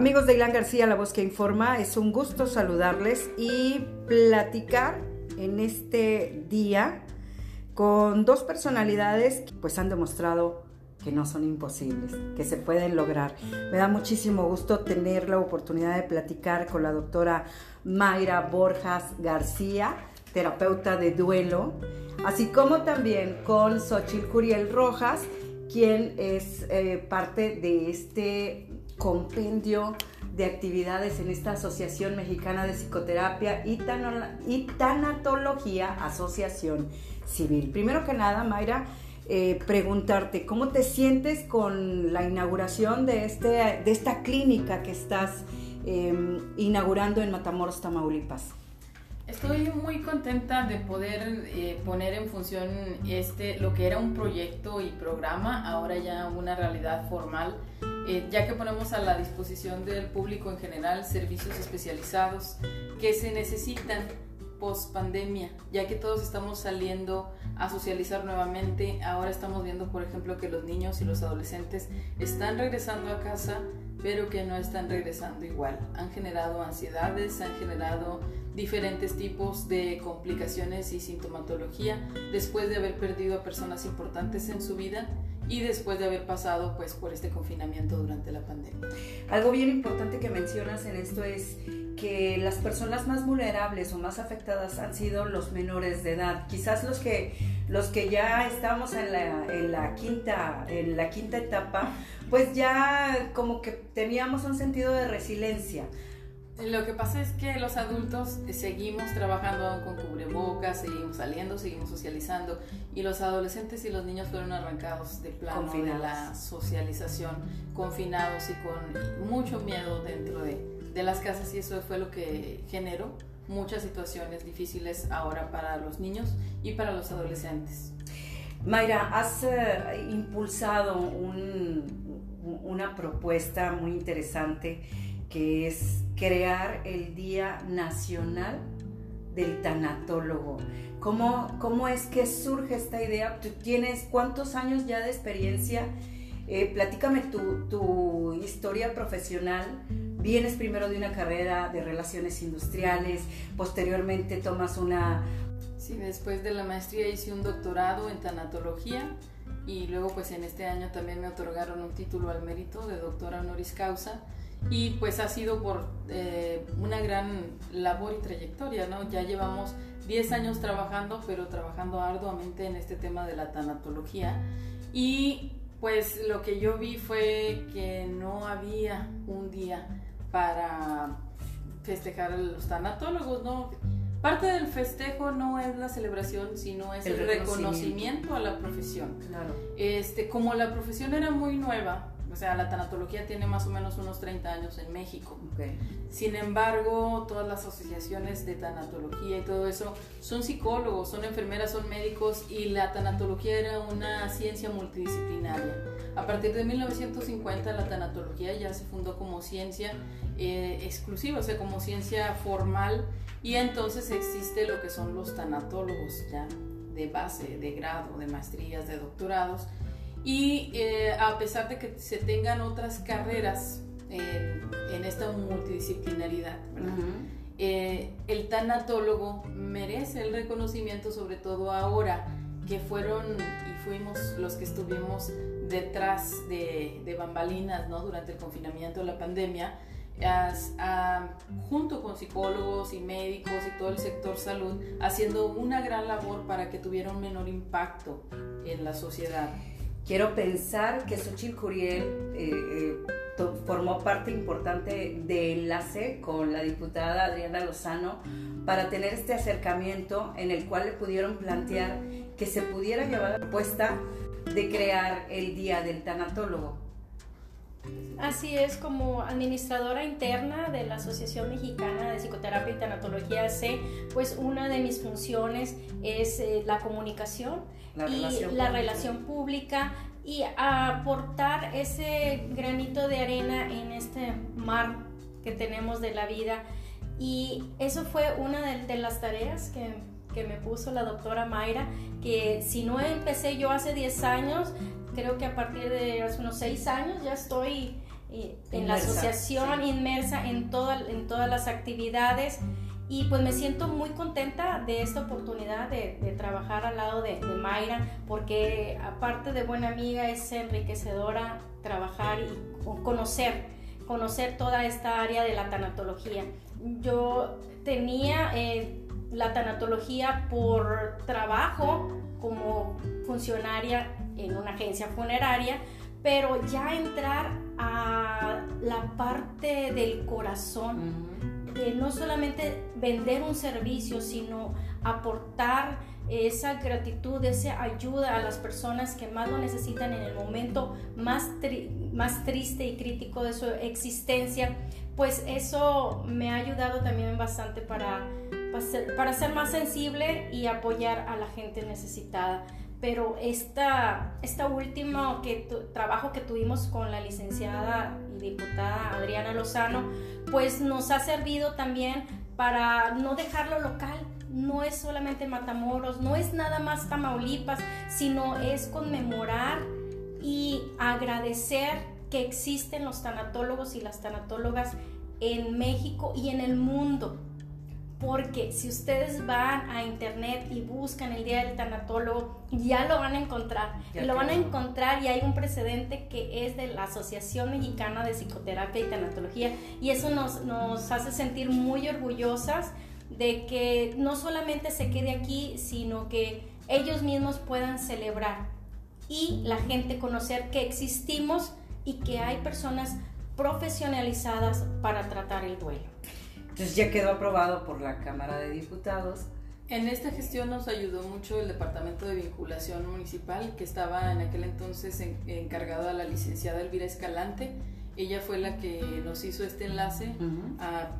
Amigos de Ilan García, la voz que informa, es un gusto saludarles y platicar en este día con dos personalidades que pues han demostrado que no son imposibles, que se pueden lograr. Me da muchísimo gusto tener la oportunidad de platicar con la doctora Mayra Borjas García, terapeuta de duelo, así como también con Xochitl Curiel Rojas, quien es eh, parte de este compendio de actividades en esta Asociación Mexicana de Psicoterapia y, Tanatología Asociación Civil. Primero que nada, Mayra, eh, preguntarte, ¿cómo te sientes con la inauguración de, este, de esta clínica que estás em, inaugurando en Matamoros, Tamaulipas? Estoy muy contenta de poder eh, poner en función este, lo que era un proyecto y programa, ahora ya una realidad formal, eh, ya que ponemos a la disposición del público en general servicios especializados que se necesitan post pandemia, ya que todos estamos saliendo a socializar nuevamente. Ahora estamos viendo, por ejemplo, que los niños y los adolescentes están regresando a casa, pero que no están regresando igual. Han generado ansiedades, han generado diferentes tipos de complicaciones y sintomatología después de haber perdido a personas importantes en su vida y después de haber pasado pues por este confinamiento durante la pandemia. Algo bien importante que mencionas en esto es que las personas más vulnerables o más afectadas han sido los menores de edad. Quizás los que, los que ya estamos en la, en la, quinta, en la quinta etapa, pues ya como que teníamos un sentido de resiliencia lo que pasa es que los adultos seguimos trabajando con cubrebocas, seguimos saliendo, seguimos socializando y los adolescentes y los niños fueron arrancados de plano de la socialización, confinados y con mucho miedo dentro de, de las casas y eso fue lo que generó muchas situaciones difíciles ahora para los niños y para los adolescentes. Mayra, has eh, impulsado un, una propuesta muy interesante que es crear el Día Nacional del Tanatólogo. ¿Cómo, cómo es que surge esta idea? ¿Tú tienes cuántos años ya de experiencia? Eh, platícame tu, tu historia profesional. Vienes primero de una carrera de relaciones industriales, posteriormente tomas una... Sí, después de la maestría hice un doctorado en tanatología y luego pues en este año también me otorgaron un título al mérito de doctora honoris causa y pues ha sido por eh, una gran labor y trayectoria, ¿no? Ya llevamos 10 años trabajando, pero trabajando arduamente en este tema de la tanatología y pues lo que yo vi fue que no había un día para festejar a los tanatólogos, ¿no? Parte del festejo no es la celebración, sino es el, reconocimiento. a la profesión. Claro. Este, como la profesión era muy nueva, o sea, la tanatología tiene más o menos unos 30 años en México. Sin embargo, todas las asociaciones de tanatología y todo eso son psicólogos, son enfermeras, son médicos y la tanatología era una ciencia multidisciplinaria. A partir de 1950 la tanatología ya se fundó como ciencia eh, exclusiva, o sea, como ciencia formal y entonces existe lo que son los tanatólogos ya de base, de grado, de maestrías, de doctorados y eh, a pesar de que se tengan otras carreras en, esta multidisciplinaridad, eh, el tanatólogo merece el reconocimiento, sobre todo ahora que fueron y fuimos los que estuvimos detrás de, bambalinas ¿no? durante el confinamiento, la pandemia, junto con psicólogos y médicos y todo el sector salud, haciendo una gran labor para que tuviera un menor impacto en la sociedad. Quiero pensar que Xochitl Curiel eh, eh, formó parte importante de enlace con la diputada Adriana Lozano para tener este acercamiento en el cual le pudieron plantear que se pudiera llevar la propuesta de crear el Día del Tanatólogo. Así es, como administradora interna de la Asociación Mexicana de Psicoterapia y Tanatología C, pues una de mis funciones es eh, la comunicación la y relación la relación pública y aportar ese granito de arena en este mar que tenemos de la vida. Y eso fue una de, las tareas que, que, me puso la doctora Mayra, que si no empecé yo hace 10 años, creo que a partir de hace unos 6 años ya estoy en la asociación, inmersa en, en todas las actividades y pues me siento muy contenta de esta oportunidad de, trabajar al lado de, Mayra, porque aparte de buena amiga es enriquecedora trabajar y conocer, conocer toda esta área de la tanatología. Yo tenía eh, la tanatología por trabajo como funcionaria en una agencia funeraria, pero ya entrar a la parte del corazón, no solamente vender un servicio, sino aportar esa gratitud, esa ayuda a las personas que más lo necesitan en el momento más, más triste y crítico de su existencia, pues eso me ha ayudado también bastante para, para ser más sensible y apoyar a la gente necesitada pero esta, esta último que trabajo que tuvimos con la licenciada y diputada Adriana Lozano, pues nos ha servido también para no dejarlo local. No es solamente Matamoros, no es nada más Tamaulipas, sino es conmemorar y agradecer que existen los tanatólogos y las tanatólogas en México y en el mundo porque si ustedes van a internet y buscan el Día del Tanatólogo, ya lo van a encontrar. y lo van a encontrar y hay un precedente que es de la Asociación Mexicana de Psicoterapia y Tanatología y eso nos, nos hace sentir muy orgullosas de que no solamente se quede aquí, sino que ellos mismos puedan celebrar y la gente conocer que existimos y que hay personas profesionalizadas para tratar el duelo. Entonces ya quedó aprobado por la Cámara de Diputados. En esta gestión nos ayudó mucho el Departamento de Vinculación Municipal, que estaba en aquel entonces encargado a la licenciada Elvira Escalante, ella fue la que nos hizo este enlace,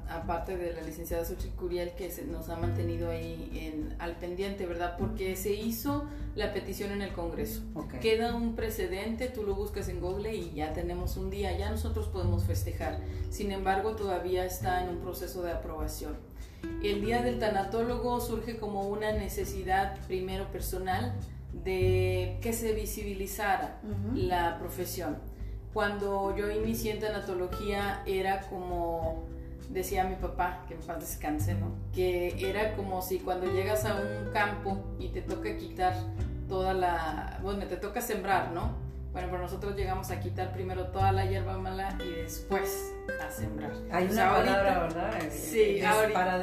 aparte de la licenciada Xochitl Curiel, que se, nos ha mantenido ahí en, al pendiente, ¿verdad? Porque se hizo la petición en el Congreso. Queda un precedente, tú lo buscas en Google y ya tenemos un día, ya nosotros podemos festejar. Sin embargo, todavía está en un proceso de aprobación. El Día del Tanatólogo surge como una necesidad, primero personal, de que se visibilizara la profesión cuando yo inicié en tanatología era como decía mi papá, que en paz descanse, ¿no? Que era como si cuando llegas a un campo y te toca quitar toda la, bueno, te toca sembrar, ¿no? Bueno, pero nosotros llegamos a quitar primero toda la hierba mala y después a sembrar. Hay una palabra, ¿verdad? Sí, ahorita, para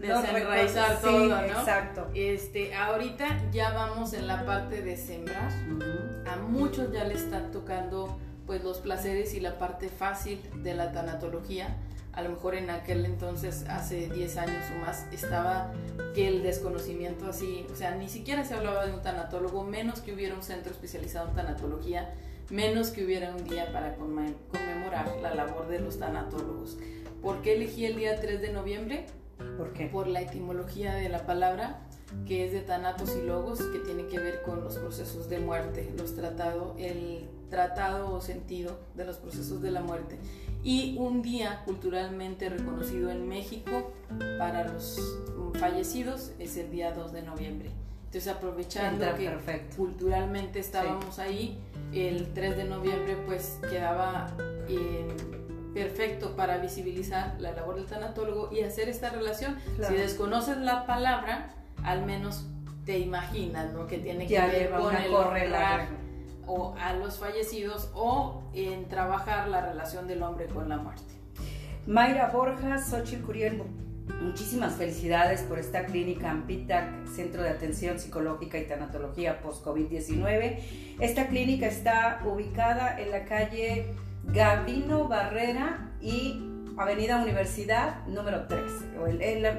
desenraizar todo, ¿no? Exacto. Este, ahorita ya vamos en la parte de sembrar. A muchos ya le está tocando pues los placeres y la parte fácil de la tanatología. A lo mejor en aquel entonces, hace 10 años o más, estaba que el desconocimiento así, o sea, ni siquiera se hablaba de un tanatólogo, menos que hubiera un centro especializado en tanatología, menos que hubiera un día para conmemorar la labor de los tanatólogos. ¿Por qué elegí el día 3 de noviembre? ¿Por qué? Por la etimología de la palabra que es de tanatos y logos, que tiene que ver con los procesos de muerte, los tratado, el tratado o sentido de los procesos de la muerte. Y un día culturalmente reconocido en México para los fallecidos es el día 2 de noviembre. Entonces aprovechando que culturalmente estábamos ahí, el 3 de noviembre pues quedaba eh, perfecto para visibilizar la labor del tanatólogo y hacer esta relación. Si desconoces la palabra, al menos te imaginas, ¿no? Que tiene que ver con el o a los fallecidos o en trabajar la relación del hombre con la muerte. Mayra Borja, Xochitl Curiel, muchísimas felicidades por esta clínica Ampitac, Centro de Atención Psicológica y Tanatología Post-COVID-19. Esta clínica está ubicada en la calle Gabino Barrera y Avenida Universidad número 3.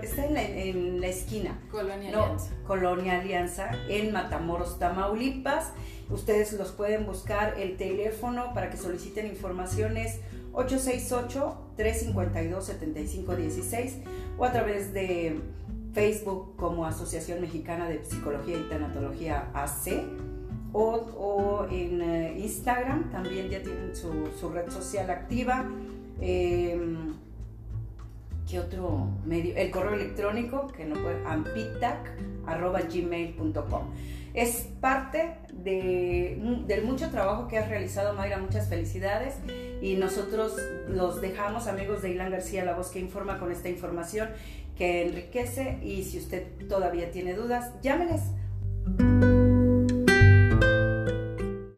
está en la, esquina. Colonia Alianza. Colonia Alianza, en Matamoros, Tamaulipas. Ustedes los pueden buscar. El teléfono para que soliciten informaciones 868-352-7516 o a través de Facebook como Asociación Mexicana de Psicología y Tanatología AC. O, en eh, Instagram también ya tienen su, su red social activa Em, ¿Qué otro medio? El correo electrónico, que no puede, ampitac.gmail.com. es parte de, del mucho trabajo que has realizado, Mayra. Muchas felicidades. Y nosotros los dejamos, amigos de Ilan García, la voz que informa con esta información que enriquece. Y si usted todavía tiene dudas, llámenes.